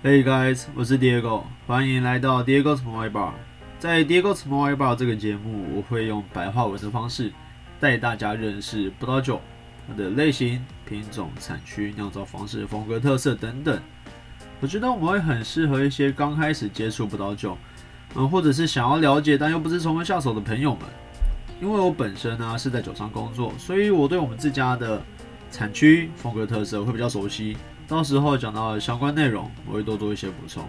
Hey guys，我是 Diego，欢迎来到 Diego's Small Bar。在 Diego's Small Bar 这个节目，我会用白话文的方式带大家认识葡萄酒它的类型、品种、产区、酿造方式、风格特色等等。我觉得我们会很适合一些刚开始接触葡萄酒，嗯，或者是想要了解但又不知从何下手的朋友们。因为我本身呢是在酒商工作，所以我对我们自家的产区、风格特色会比较熟悉。到时候讲到的相关内容，我会多做一些补充。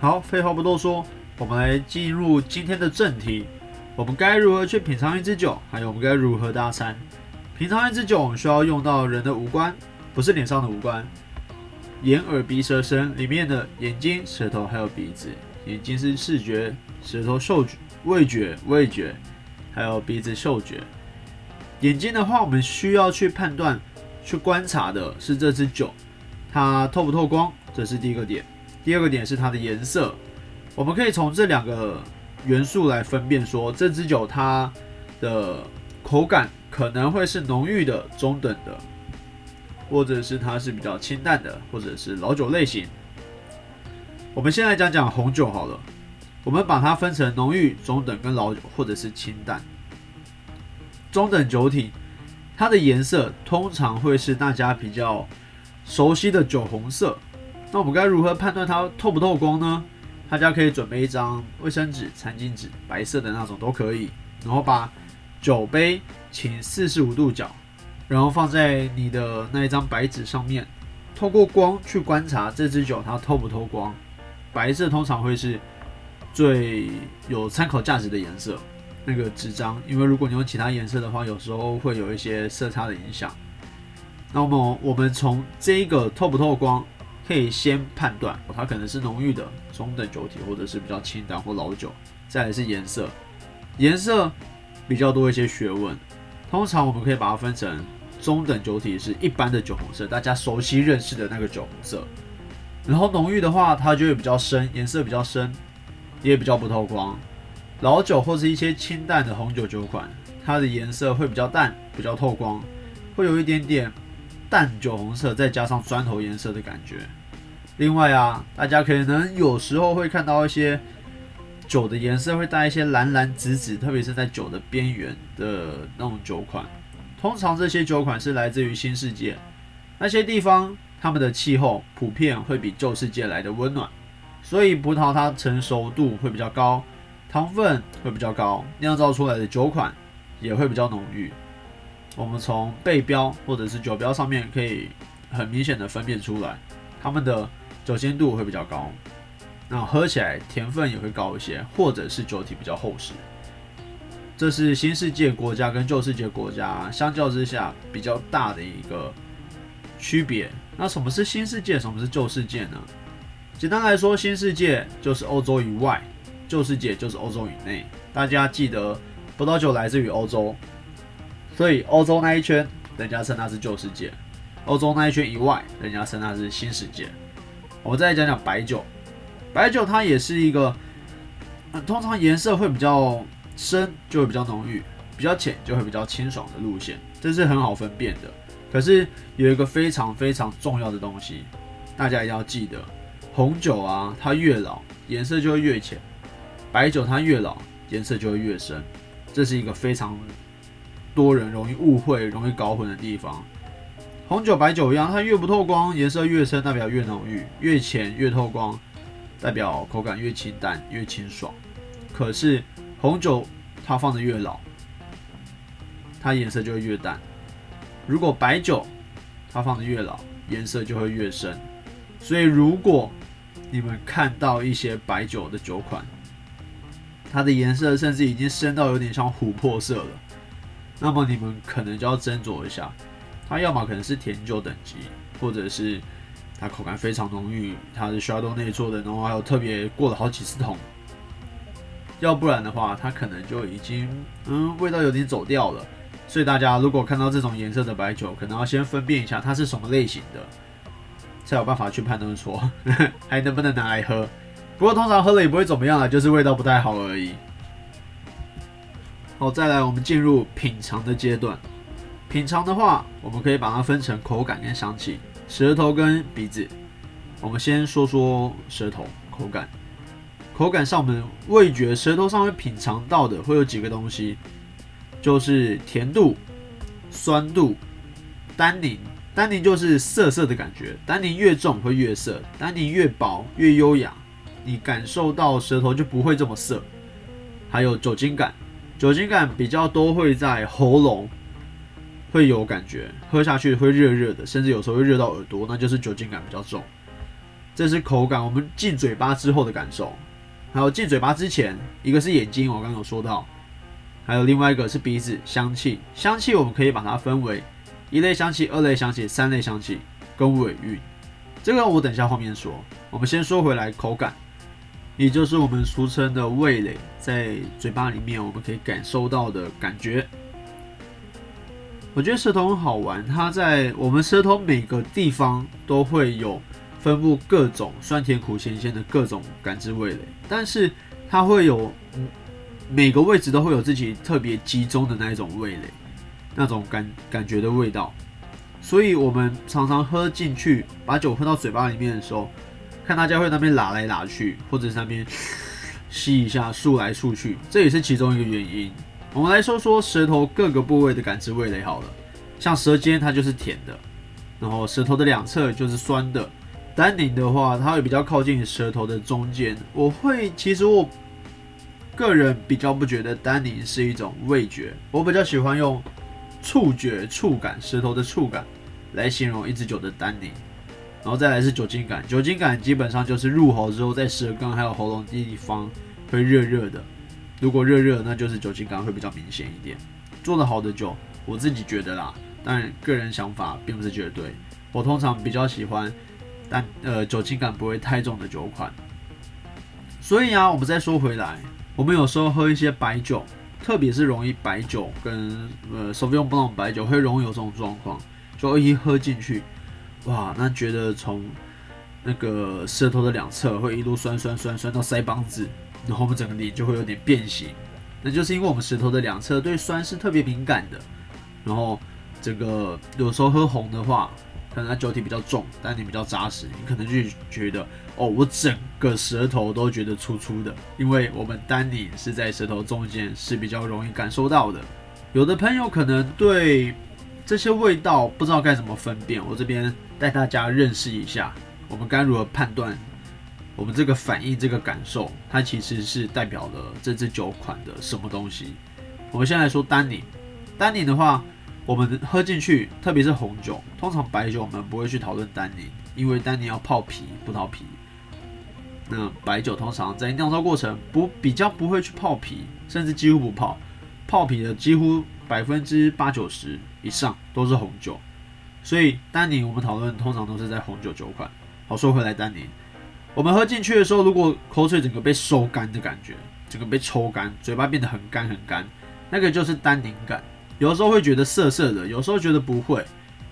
好，废话不多说，我们来进入今天的正题。我们该如何去品尝一支酒？还有我们该如何搭餐？品尝一支酒，我们需要用到人的五官，不是脸上的五官，眼、耳、鼻、舌、身里面的眼睛、舌头还有鼻子。眼睛是视觉，舌头嗅觉、味觉、味觉，还有鼻子嗅觉。眼睛的话，我们需要去判断、去观察的是这支酒。它透不透光，这是第一个点。第二个点是它的颜色，我们可以从这两个元素来分辨，说这支酒它的口感可能会是浓郁的、中等的，或者是它是比较清淡的，或者是老酒类型。我们先来讲讲红酒好了，我们把它分成浓郁、中等跟老酒，或者是清淡。中等酒体，它的颜色通常会是大家比较。熟悉的酒红色，那我们该如何判断它透不透光呢？大家可以准备一张卫生纸、餐巾纸，白色的那种都可以，然后把酒杯倾四十五度角，然后放在你的那一张白纸上面，透过光去观察这支酒它透不透光。白色通常会是最有参考价值的颜色，那个纸张，因为如果你用其他颜色的话，有时候会有一些色差的影响。那么我们从这一个透不透光，可以先判断它可能是浓郁的中等酒体，或者是比较清淡或老酒。再来是颜色，颜色比较多一些学问。通常我们可以把它分成中等酒体是一般的酒红色，大家熟悉认识的那个酒红色。然后浓郁的话，它就会比较深，颜色比较深，也比较不透光。老酒或是一些清淡的红酒酒款，它的颜色会比较淡，比较透光，会有一点点。淡酒红色，再加上砖头颜色的感觉。另外啊，大家可能有时候会看到一些酒的颜色会带一些蓝蓝紫紫，特别是在酒的边缘的那种酒款。通常这些酒款是来自于新世界那些地方，他们的气候普遍会比旧世界来的温暖，所以葡萄它成熟度会比较高，糖分会比较高，酿造出来的酒款也会比较浓郁。我们从背标或者是酒标上面可以很明显的分辨出来，它们的酒精度会比较高，那喝起来甜分也会高一些，或者是酒体比较厚实。这是新世界国家跟旧世界国家相较之下比较大的一个区别。那什么是新世界，什么是旧世界呢？简单来说，新世界就是欧洲以外，旧世界就是欧洲以内。大家记得，葡萄酒来自于欧洲。所以欧洲那一圈，人家称它是旧世界；欧洲那一圈以外，人家称它是新世界。我们再来讲讲白酒，白酒它也是一个，通常颜色会比较深就会比较浓郁，比较浅就会比较清爽的路线，这是很好分辨的。可是有一个非常非常重要的东西，大家一定要记得：红酒啊，它越老颜色就会越浅；白酒它越老颜色就会越深。这是一个非常。多人容易误会、容易搞混的地方，红酒、白酒一样，它越不透光，颜色越深，代表越浓郁；越浅越透光，代表口感越清淡、越清爽。可是红酒它放的越老，它颜色就会越淡；如果白酒它放的越老，颜色就会越深。所以如果你们看到一些白酒的酒款，它的颜色甚至已经深到有点像琥珀色了。那么你们可能就要斟酌一下，它要么可能是甜酒等级，或者是它口感非常浓郁，它是需要豆内做的，然后还有特别过了好几次桶，要不然的话，它可能就已经嗯味道有点走掉了。所以大家如果看到这种颜色的白酒，可能要先分辨一下它是什么类型的，才有办法去判断说 还能不能拿来喝。不过通常喝了也不会怎么样了，就是味道不太好而已。好，再来，我们进入品尝的阶段。品尝的话，我们可以把它分成口感跟香气、舌头跟鼻子。我们先说说舌头口感。口感上，我们味觉舌头上会品尝到的会有几个东西，就是甜度、酸度、单宁。单宁就是涩涩的感觉，单宁越重会越涩，单宁越薄越优雅，你感受到舌头就不会这么涩。还有酒精感，酒精感比较多会在喉咙会有感觉，喝下去会热热的，甚至有时候会热到耳朵，那就是酒精感比较重。这是口感，我们进嘴巴之后的感受。还有进嘴巴之前，一个是眼睛，我刚刚有说到，还有另外一个是鼻子，香气。香气我们可以把它分为一类香气、二类香气、三类香气跟尾韵。这个我等下后面说。我们先说回来口感，也就是我们俗称的味蕾，在嘴巴里面我们可以感受到的感觉。我觉得舌头很好玩，它在我们舌头每个地方都会有。分布各种酸甜苦咸鲜的各种感知味蕾，但是它会有每个位置都会有自己特别集中的那一种味蕾，那种感感觉的味道。所以我们常常喝进去，把酒喝到嘴巴里面的时候，看大家会那边拉来拉去，或者是那边吸一下漱来漱去，这也是其中一个原因。我们来说说舌头各个部位的感知味蕾好了，像舌尖它就是甜的，然后舌头的两侧就是酸的。丹宁的话，它会比较靠近舌头的中间。我会，其实我个人比较不觉得丹宁是一种味觉，我比较喜欢用触觉、触感、舌头的触感来形容一支酒的丹宁。然后再来是酒精感，酒精感基本上就是入喉之后，在舌根还有喉咙地方会热热的。如果热热，那就是酒精感会比较明显一点。做的好的酒，我自己觉得啦，但个人想法并不是绝对。我通常比较喜欢。但呃，酒精感不会太重的酒款，所以啊，我们再说回来，我们有时候喝一些白酒，特别是容易白酒跟呃，手用不那种白酒会容易有这种状况，就一喝进去，哇，那觉得从那个舌头的两侧会一路酸酸酸酸到腮帮子，然后我们整个脸就会有点变形，那就是因为我们舌头的两侧对酸是特别敏感的，然后这个有时候喝红的话。可能它酒体比较重，但你比较扎实，你可能就觉得哦，我整个舌头都觉得粗粗的，因为我们单宁是在舌头中间是比较容易感受到的。有的朋友可能对这些味道不知道该怎么分辨，我这边带大家认识一下，我们该如何判断我们这个反应、这个感受，它其实是代表了这支酒款的什么东西。我们先来说单宁，单宁的话。我们喝进去，特别是红酒，通常白酒我们不会去讨论单宁，因为单宁要泡皮，葡萄皮。那白酒通常在酿造过程不比较不会去泡皮，甚至几乎不泡，泡皮的几乎百分之八九十以上都是红酒。所以单宁我们讨论通常都是在红酒酒款。好，说回来单宁，我们喝进去的时候，如果口水整个被收干的感觉，整个被抽干，嘴巴变得很干很干，那个就是单宁感。有时候会觉得涩涩的，有时候觉得不会。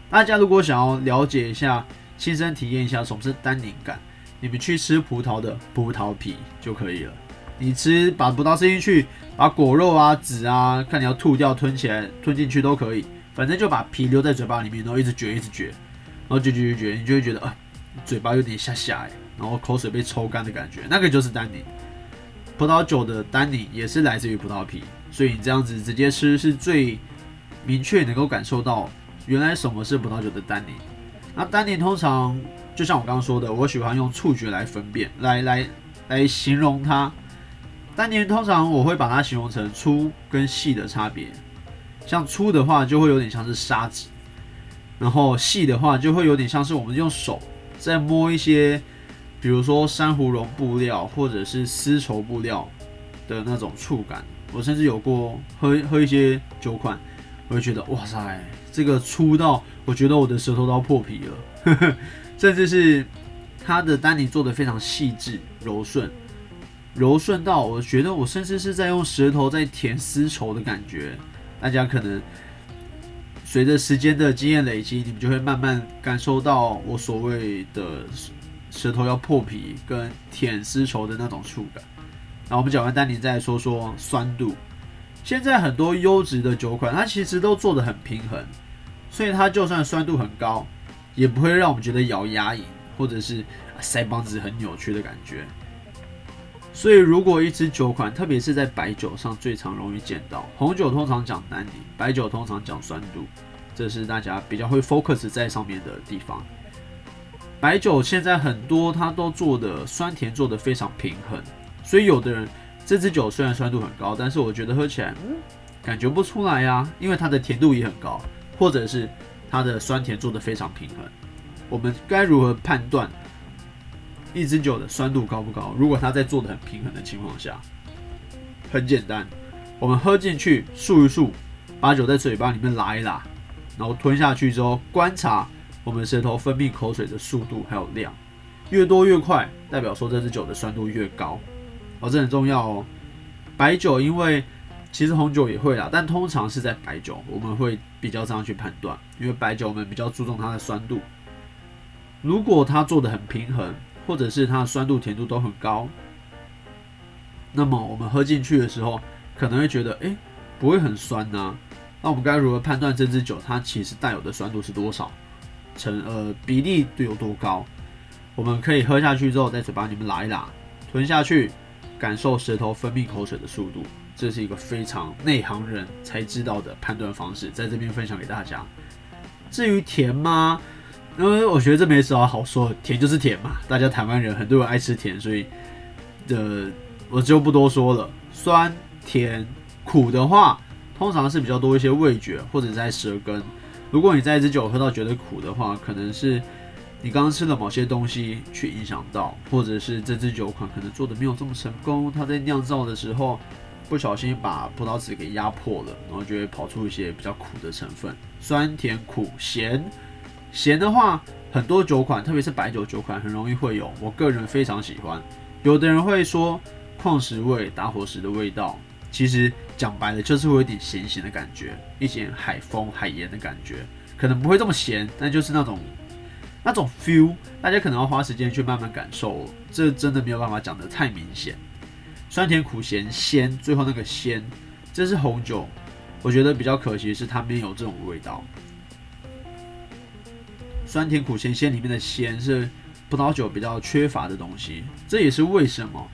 大家如果想要了解一下、亲身体验一下什么是单宁感，你们去吃葡萄的葡萄皮就可以了。你吃把葡萄吃进去，把果肉啊、籽啊，看你要吐掉、吞起来、吞进去都可以。反正就把皮留在嘴巴里面，然后一直嚼、一直嚼，然后嚼、嚼、嚼，你就会觉得啊，嘴巴有点下下哎，然后口水被抽干的感觉，那个就是单宁。葡萄酒的单宁也是来自于葡萄皮，所以你这样子直接吃是最。明确能够感受到原来什么是葡萄酒的单宁。那单宁通常就像我刚刚说的，我喜欢用触觉来分辨，来来来形容它。单宁通常我会把它形容成粗跟细的差别。像粗的话就会有点像是沙子，然后细的话就会有点像是我们用手在摸一些，比如说珊瑚绒布料或者是丝绸布料的那种触感。我甚至有过喝喝一些酒款。我就觉得哇塞，这个粗到我觉得我的舌头都要破皮了，呵 呵甚至是它的丹尼做的非常细致柔顺，柔顺到我觉得我甚至是在用舌头在舔丝绸的感觉。大家可能随着时间的经验累积，你们就会慢慢感受到我所谓的舌头要破皮跟舔丝绸的那种触感。那我们讲完丹尼，再说说酸度。现在很多优质的酒款，它其实都做的很平衡，所以它就算酸度很高，也不会让我们觉得咬牙龈，或者是腮帮子很扭曲的感觉。所以，如果一支酒款，特别是在白酒上最常容易见到，红酒通常讲单宁，白酒通常讲酸度，这是大家比较会 focus 在上面的地方。白酒现在很多它都做的酸甜做的非常平衡，所以有的人这支酒虽然酸度很高，但是我觉得喝起来感觉不出来呀，因为它的甜度也很高，或者是它的酸甜做的非常平衡。我们该如何判断？一支酒的酸度高不高？如果它在做的很平衡的情况下，很简单，我们喝进去漱一漱，把酒在嘴巴里面拉一拉，然后吞下去之后，观察我们舌头分泌口水的速度还有量，越多越快，代表说这支酒的酸度越高。哦，这很重要哦。白酒因为其实红酒也会啦，但通常是在白酒我们会比较这样去判断，因为白酒我们比较注重它的酸度。如果它做的很平衡。或者是它的酸度、甜度都很高，那么我们喝进去的时候，可能会觉得，哎，不会很酸呐。那我们该如何判断这支酒它其实带有的酸度是多少？成呃比例有多高？我们可以喝下去之后，在嘴巴里面拉一拉，吞下去，感受舌头分泌口水的速度。这是一个非常内行人才知道的判断方式，在这边分享给大家。至于甜吗？因为我觉得这没什么好说，甜就是甜嘛。大家台湾人很多人爱吃甜，所以的我就不多说了。酸、甜、苦的话，通常是比较多一些味觉或者在舌根。如果你在一支酒喝到觉得苦的话，可能是你刚刚吃了某些东西去影响到，或者是这支酒款可能做的没有这么成功。它在酿造的时候不小心把葡萄籽给压破了，然后就会跑出一些比较苦的成分。酸、甜、苦、咸。咸的话，很多酒款，特别是白酒酒款，很容易会有。我个人非常喜欢。有的人会说矿石味、打火石的味道，其实讲白了就是会有点咸咸的感觉，一点海风、海盐的感觉，可能不会这么咸，但就是那种那种 feel，大家可能要花时间去慢慢感受。这真的没有办法讲得太明显。酸甜苦咸鲜，最后那个鲜，这是红酒，我觉得比较可惜是它没有这种味道。酸甜苦咸鲜里面的鲜是葡萄酒比较缺乏的东西，这也是为什么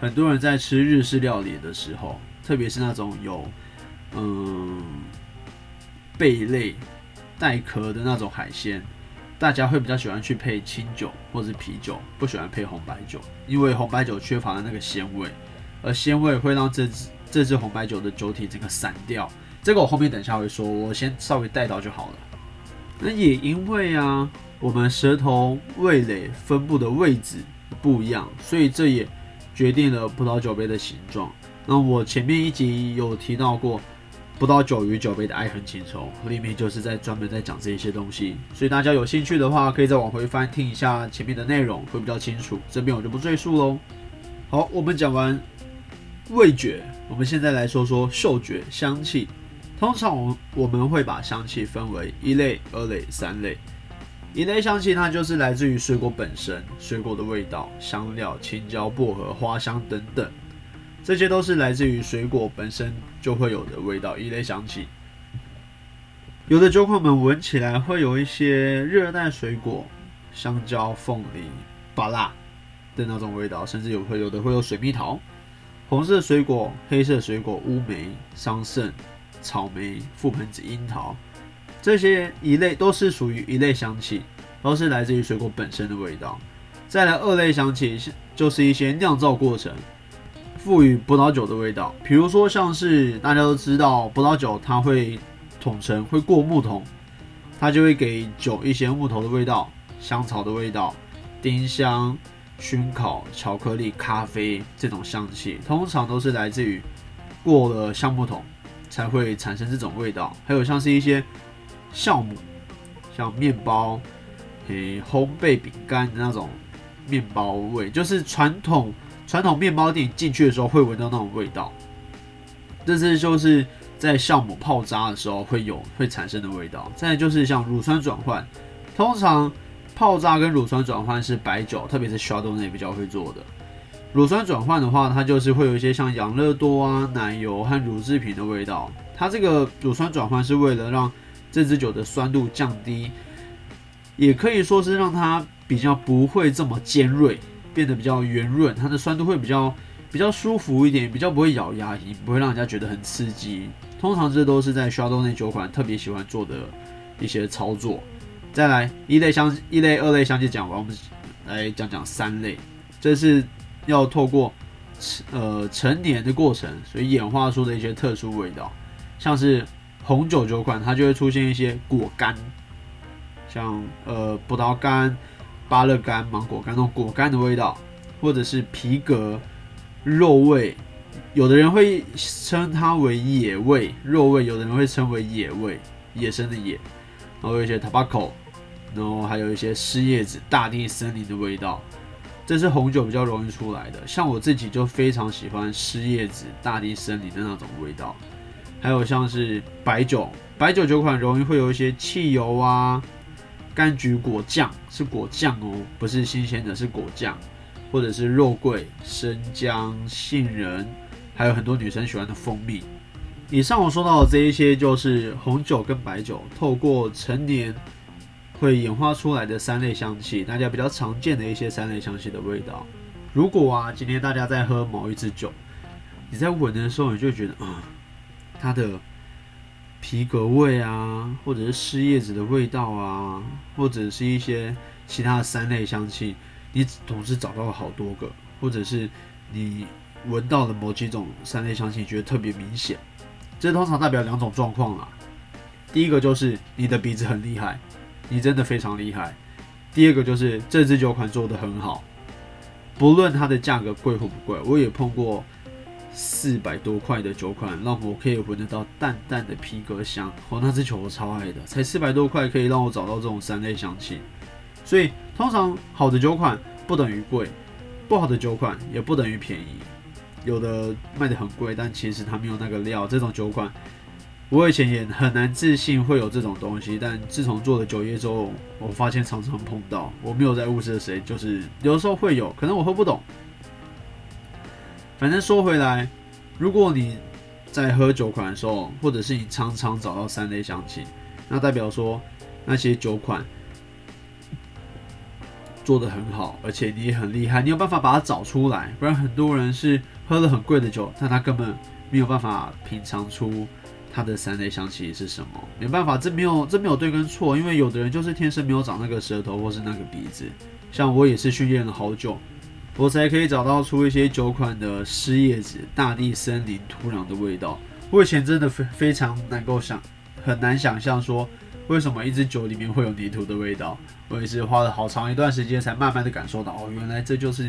很多人在吃日式料理的时候，特别是那种有嗯贝类带壳的那种海鲜，大家会比较喜欢去配清酒或者啤酒，不喜欢配红白酒，因为红白酒缺乏了那个鲜味，而鲜味会让这支这支红白酒的酒体整个散掉。这个我后面等下会说，我先稍微带到就好了。那也因为啊，我们舌头味蕾分布的位置不一样，所以这也决定了葡萄酒杯的形状。那我前面一集有提到过，葡萄酒与酒杯的爱恨情仇，里面就是在专门在讲这些东西。所以大家有兴趣的话，可以再往回翻听一下前面的内容，会比较清楚。这边我就不赘述喽。好，我们讲完味觉，我们现在来说说嗅觉、香气。通常我我们会把香气分为一类、二类、三类。一类香气它就是来自于水果本身，水果的味道、香料、青椒、薄荷、花香等等，这些都是来自于水果本身就会有的味道。一类香气，有的酒款们闻起来会有一些热带水果，香蕉、凤梨、芭辣的那种味道，甚至有会有的会有水蜜桃、红色水果、黑色水果、乌梅、桑葚。草莓、覆盆子、樱桃，这些一类都是属于一类香气，都是来自于水果本身的味道。再来二类香气，就是一些酿造过程赋予葡萄酒的味道。比如说，像是大家都知道，葡萄酒它会统称会过木桶，它就会给酒一些木头的味道、香草的味道、丁香、熏烤、巧克力、咖啡这种香气，通常都是来自于过了橡木桶。才会产生这种味道，还有像是一些酵母，像面包、诶烘焙饼干的那种面包味，就是传统传统面包店进去的时候会闻到那种味道。这是就是在酵母泡渣的时候会有会产生的味道。再就是像乳酸转换，通常泡渣跟乳酸转换是白酒，特别是 shadow 那比较会做的。乳酸转换的话，它就是会有一些像养乐多啊、奶油和乳制品的味道。它这个乳酸转换是为了让这支酒的酸度降低，也可以说是让它比较不会这么尖锐，变得比较圆润，它的酸度会比较比较舒服一点，比较不会咬牙，也不会让人家觉得很刺激。通常这都是在 Shadow 那酒款特别喜欢做的一些操作。再来一类香一类二类香气讲完，我们来讲讲三类，这是要透过呃成年的过程，所以演化出的一些特殊味道，像是红酒酒款，它就会出现一些果干，像呃葡萄干、芭乐干、芒果干那种果干的味道，或者是皮革、肉味。有的人会称它为野味、肉味，有的人会称为野味，野生的野。然后有一些 tobacco，然后还有一些湿叶子、大地森林的味道。这是红酒比较容易出来的。像我自己就非常喜欢湿叶子、大地森林的那种味道。还有像是白酒，白酒酒款容易会有一些汽油啊、柑橘果酱，是果酱哦，不是新鲜的，是果酱。或者是肉桂、生姜、杏仁，还有很多女生喜欢的蜂蜜。以上我说到的这一些，就是红酒跟白酒透过成年会演化出来的三类香气，大家比较常见的一些三类香气的味道。如果啊，今天大家在喝某一支酒，你在闻的时候，你就觉得啊，它的皮革味啊，或者是湿叶子的味道啊，或者是一些其他的三类香气。你总是找到了好多个，或者是你闻到了某几种三类香气，觉得特别明显。这通常代表两种状况啦。第一个就是你的鼻子很厉害，你真的非常厉害。第二个就是这支酒款做的很好，不论它的价格贵或不贵，我也碰过四百多块的酒款，让我可以闻得到淡淡的皮革香。哦，那支酒我超爱的，才四百多块可以让我找到这种三类香气。所以，通常好的酒款不等于贵，不好的酒款也不等于便宜。有的卖的很贵，但其实它没有那个料。这种酒款，我以前也很难自信会有这种东西。但自从做了酒业之后，我发现常常碰到。我没有在物色谁，就是有时候会有可能我喝不懂。反正说回来，如果你在喝酒款的时候，或者是你常常找到三类香气，那代表说那些酒款。做的很好，而且你也很厉害，你有办法把它找出来。不然很多人是喝了很贵的酒，但他根本没有办法品尝出它的三类香气是什么。没办法，这没有这没有对跟错，因为有的人就是天生没有长那个舌头或是那个鼻子。像我也是训练了好久，我才可以找到出一些酒款的湿叶子、大地森林、土壤的味道。我以前真的非非常能够想，很难想象说。为什么一支酒里面会有泥土的味道？我也是花了好长一段时间才慢慢的感受到，哦，原来这就是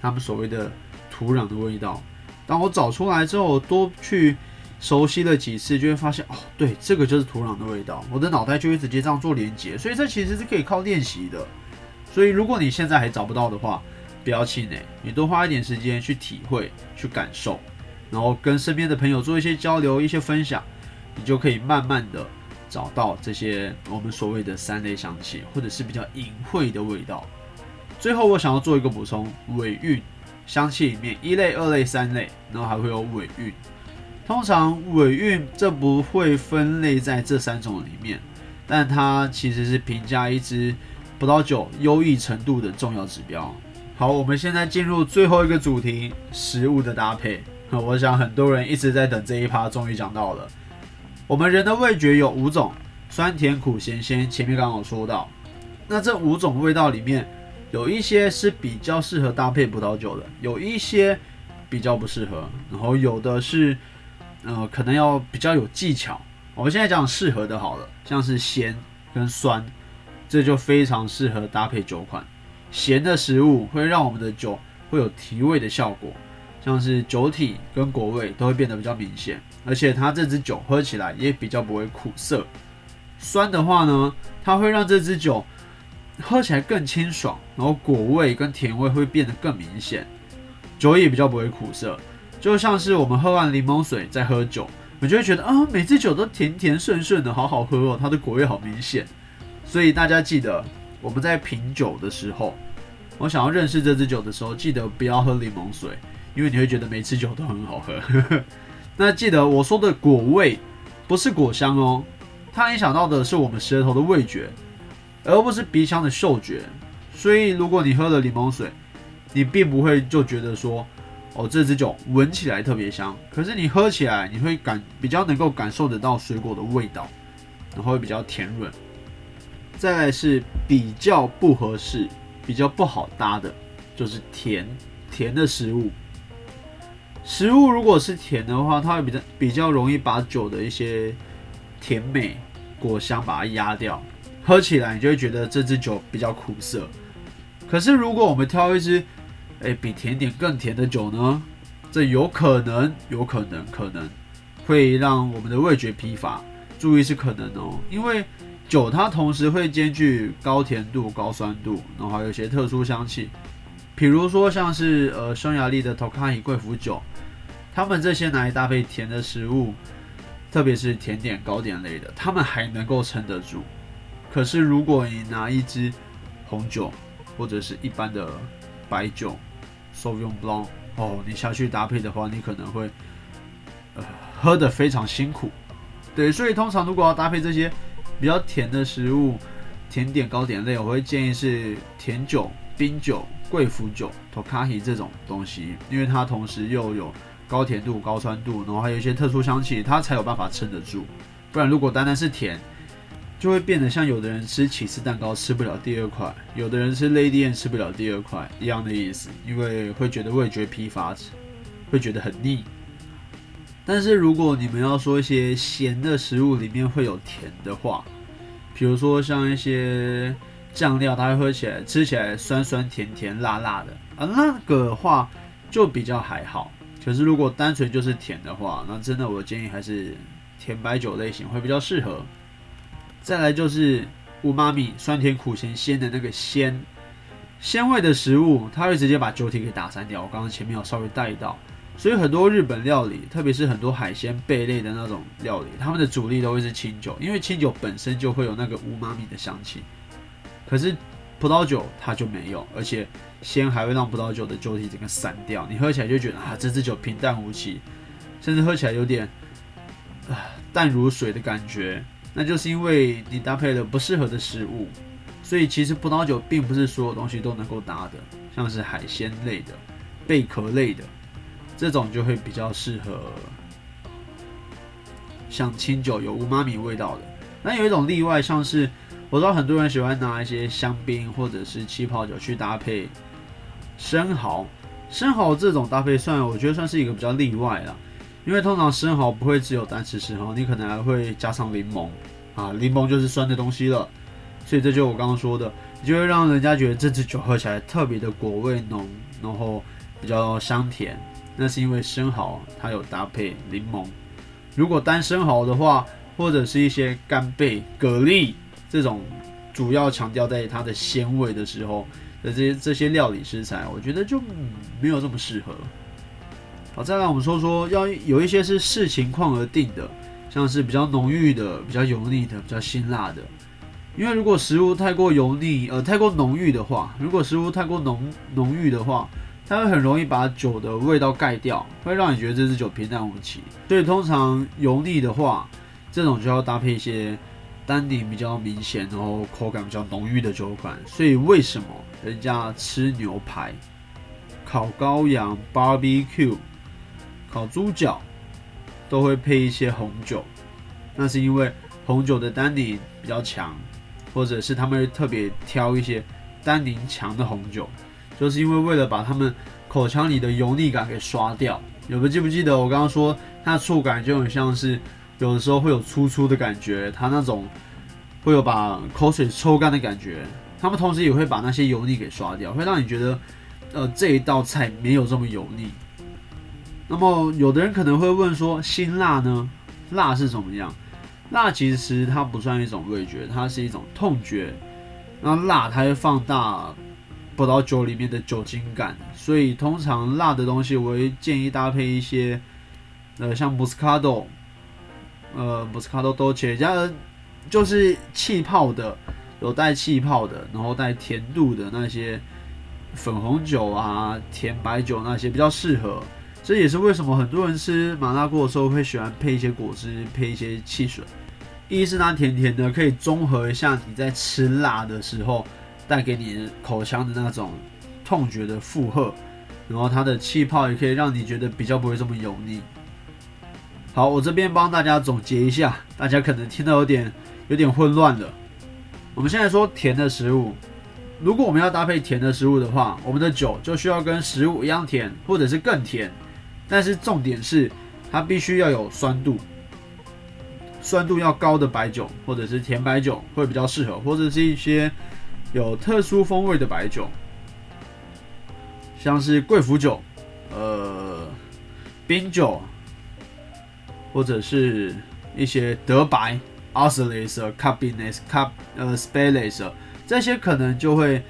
他们所谓的土壤的味道。当我找出来之后，多去熟悉了几次，就会发现，哦，对，这个就是土壤的味道。我的脑袋就会直接这样做连接，所以这其实是可以靠练习的。所以如果你现在还找不到的话，不要气馁，你多花一点时间去体会、去感受，然后跟身边的朋友做一些交流、一些分享，你就可以慢慢的。找到这些我们所谓的三类香气，或者是比较隐晦的味道。最后，我想要做一个补充：尾韵香气里面一类、二类、三类，然后还会有尾韵。通常尾韵这不会分类在这三种里面，但它其实是评价一支葡萄酒优异程度的重要指标。好，我们现在进入最后一个主题：食物的搭配。我想很多人一直在等这一趴，终于讲到了。我们人的味觉有五种，酸甜苦咸鲜。前面刚好说到，那这五种味道里面，有一些是比较适合搭配葡萄酒的，有一些比较不适合，然后有的是，呃，可能要比较有技巧。我们现在讲适合的好了，像是咸跟酸，这就非常适合搭配酒款。咸的食物会让我们的酒会有提味的效果。像是酒体跟果味都会变得比较明显，而且它这支酒喝起来也比较不会苦涩。酸的话呢，它会让这支酒喝起来更清爽，然后果味跟甜味会变得更明显，酒也比较不会苦涩。就像是我们喝完柠檬水再喝酒，我就会觉得啊，每支酒都甜甜顺顺的，好好喝哦，它的果味好明显。所以大家记得，我们在品酒的时候，我想要认识这支酒的时候，记得不要喝柠檬水。因为你会觉得每次酒都很好喝。那记得我说的果味不是果香哦，它影响到的是我们舌头的味觉。而不是鼻腔的嗅觉。所以，如果你喝了柠檬水，你并不会就觉得说，哦，这支酒闻起来特别香。可是你喝起来，你会感比较能够感受得到水果的味道，然后会比较甜润。再来是比较不合适、比较不好搭的，就是甜甜的食物。食物如果是甜的话，它会比较比较容易把酒的一些甜美果香把它压掉，喝起来你就会觉得这支酒比较苦涩。可是如果我们挑一支，哎，比甜点更甜的酒呢？这有可能，有可能，可能会让我们的味觉疲乏。注意是可能哦，因为酒它同时会兼具高甜度、高酸度，然后还有一些特殊香气，比如说像是呃匈牙利的 Tokaji 贵腐酒。他们这些拿来搭配甜的食物，特别是甜点、糕点类的，他们还能够撑得住。可是如果你拿一支红酒或者是一般的白酒，Sauvignon Blanc，哦，你下去搭配的话，你可能会呃喝得非常辛苦。对，所以通常如果要搭配这些比较甜的食物，甜点、糕点类，我会建议是甜酒、冰酒、贵腐酒、Tokaji 这种东西，因为它同时又有高甜度、高酸度，然后还有一些特殊香气，它才有办法撑得住。不然，如果单单是甜，就会变得像有的人吃起司蛋糕吃不了第二块，有的人吃 Lady N 吃不了第二块一样的意思，因为会觉得味觉疲乏，会觉得很腻。但是如果你们要说一些咸的食物里面会有甜的话，比如说像一些酱料，它会喝起来吃起来酸酸甜甜辣辣的啊，那个话就比较还好。可是如果单纯就是甜的话，那真的我建议还是甜白酒类型会比较适合。再来就是五妈咪酸甜苦咸鲜的那个鲜鲜味的食物，它会直接把酒体给打散掉。我刚刚前面有稍微带到，所以很多日本料理，特别是很多海鲜贝类的那种料理，他们的主力都会是清酒，因为清酒本身就会有那个五妈咪的香气。可是葡萄酒它就没有，而且。鲜还会让葡萄酒的酒体整个散掉，你喝起来就觉得啊，这支酒平淡无奇，甚至喝起来有点啊淡如水的感觉。那就是因为你搭配了不适合的食物，所以其实葡萄酒并不是所有东西都能够搭的，像是海鲜类的、贝壳类的这种就会比较适合像清酒有乌妈米味道的。那有一种例外，像是我知道很多人喜欢拿一些香槟或者是气泡酒去搭配。生蚝，生蚝这种搭配算，我觉得算是一个比较例外了，因为通常生蚝不会只有单吃生蚝，你可能还会加上柠檬啊，柠檬就是酸的东西了，所以这就我刚刚说的，你就会让人家觉得这支酒喝起来特别的果味浓，然后比较香甜，那是因为生蚝它有搭配柠檬，如果单生蚝的话，或者是一些干贝、蛤蜊这种，主要强调在它的鲜味的时候。的这些这些料理食材，我觉得就没有这么适合。好，再来我们说说，要有一些是视情况而定的，像是比较浓郁的、比较油腻的、比较辛辣的。因为如果食物太过油腻，呃，太过浓郁的话，如果食物太过浓浓郁的话，它会很容易把酒的味道盖掉，会让你觉得这支酒平淡无奇。所以通常油腻的话，这种就要搭配一些。单宁比较明显，然后口感比较浓郁的酒款，所以为什么人家吃牛排、烤羔羊、barbecue、烤猪脚都会配一些红酒？那是因为红酒的单宁比较强，或者是他们特别挑一些单宁强的红酒，就是因为为了把他们口腔里的油腻感给刷掉。有没记不记得我刚刚说它的触感就很像是？有的时候会有粗粗的感觉，它那种会有把口水抽干的感觉。他们同时也会把那些油腻给刷掉，会让你觉得，呃，这一道菜没有这么油腻。那么有的人可能会问说，辛辣呢？辣是怎么样？辣其实它不算一种味觉，它是一种痛觉。那辣它会放大葡萄酒里面的酒精感，所以通常辣的东西我会建议搭配一些，呃，像 Moscato。呃，不是卡多多切，加就是气泡的，有带气泡的，然后带甜度的那些粉红酒啊、甜白酒那些比较适合。这也是为什么很多人吃麻辣锅的时候会喜欢配一些果汁、配一些汽水，一是它甜甜的，可以中和一下你在吃辣的时候带给你口腔的那种痛觉的负荷，然后它的气泡也可以让你觉得比较不会这么油腻。好，我这边帮大家总结一下，大家可能听到有点有点混乱了。我们现在说甜的食物，如果我们要搭配甜的食物的话，我们的酒就需要跟食物一样甜，或者是更甜。但是重点是，它必须要有酸度，酸度要高的白酒或者是甜白酒会比较适合，或者是一些有特殊风味的白酒，像是贵腐酒、呃冰酒。或者是一些德白、阿斯雷斯、卡宾内斯、卡呃斯贝雷斯，这些可能就会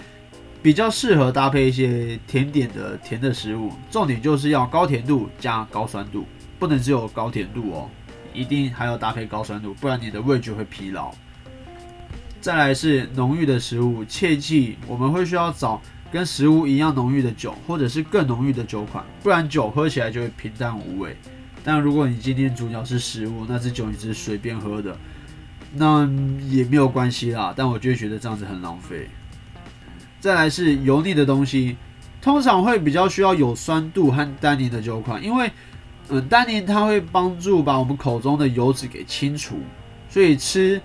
比较适合搭配一些甜点的甜的食物。重点就是要高甜度加高酸度，不能只有高甜度哦，一定还要搭配高酸度，不然你的味觉会疲劳。再来是浓郁的食物，切记我们会需要找跟食物一样浓郁的酒，或者是更浓郁的酒款，不然酒喝起来就会平淡无味。但如果你今天主角是食物，那只酒你是随便喝的，那也没有关系啦。但我就觉得这样子很浪费。再来是油腻的东西，通常会比较需要有酸度和单宁的酒款，因为嗯，单宁它会帮助把我们口中的油脂给清除，所以吃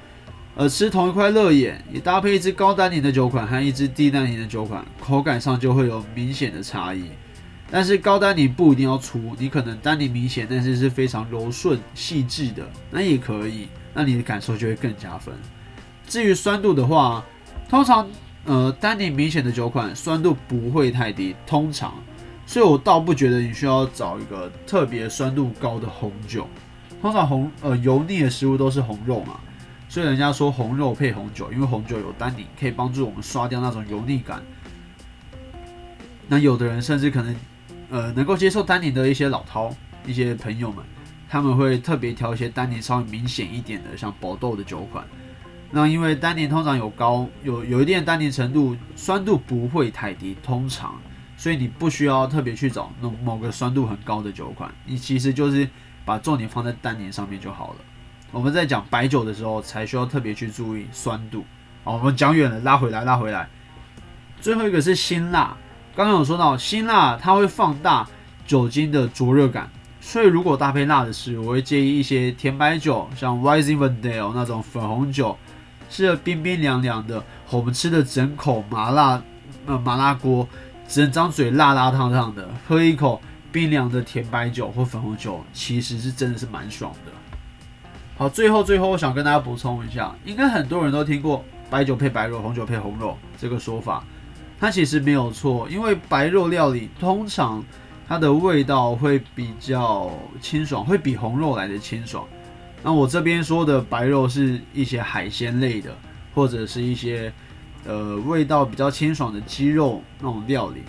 呃吃同一块乐眼，也搭配一支高单宁的酒款和一支低单宁的酒款，口感上就会有明显的差异。但是高单宁不一定要粗，你可能单宁明显，但是是非常柔顺细致的，那也可以，那你的感受就会更加分。至于酸度的话，通常呃单宁明显的酒款酸度不会太低，通常，所以我倒不觉得你需要找一个特别酸度高的红酒。通常红呃油腻的食物都是红肉嘛，所以人家说红肉配红酒，因为红酒有单宁，可以帮助我们刷掉那种油腻感。那有的人甚至可能。呃，能够接受单宁的一些老饕、一些朋友们，他们会特别挑一些单宁稍微明显一点的，像宝豆的酒款。那因为单宁通常有高有有一定的单宁程度，酸度不会太低，通常，所以你不需要特别去找那某个酸度很高的酒款，你其实就是把重点放在单宁上面就好了。我们在讲白酒的时候，才需要特别去注意酸度。好，我们讲远了，拉回来，拉回来。最后一个是辛辣。刚刚有说到辛辣，它会放大酒精的灼热感，所以如果搭配辣的食物，我会建议一些甜白酒，像 Rising Vendale 那种粉红酒，适合冰冰凉凉的，我们吃的整口麻辣呃麻辣锅，整张嘴辣辣烫烫的，喝一口冰凉的甜白酒或粉红酒，其实是真的是蛮爽的。好，最后最后我想跟大家补充一下，应该很多人都听过白酒配白肉，红酒配红肉这个说法。它其实没有错，因为白肉料理通常它的味道会比较清爽，会比红肉来的清爽。那我这边说的白肉是一些海鲜类的，或者是一些呃味道比较清爽的鸡肉那种料理，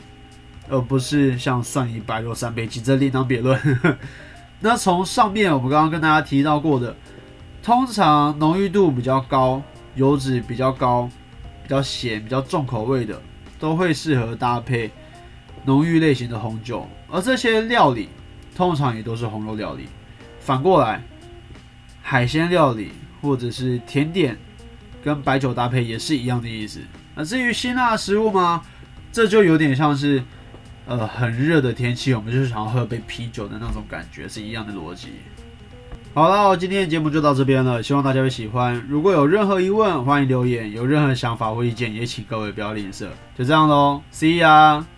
而不是像蒜泥白肉三杯鸡这另当别论。那从上面我们刚刚跟大家提到过的，通常浓郁度比较高、油脂比较高、比较咸、比较重口味的。都会适合搭配浓郁类型的红酒，而这些料理通常也都是红肉料理。反过来，海鲜料理或者是甜点跟白酒搭配也是一样的意思。那至于辛辣食物吗？这就有点像是呃很热的天气，我们就是想要喝杯啤酒的那种感觉，是一样的逻辑。好了，今天的节目就到这边了，希望大家会喜欢。如果有任何疑问，欢迎留言；有任何想法或意见，也请各位不要吝啬。就这样喽，See you！。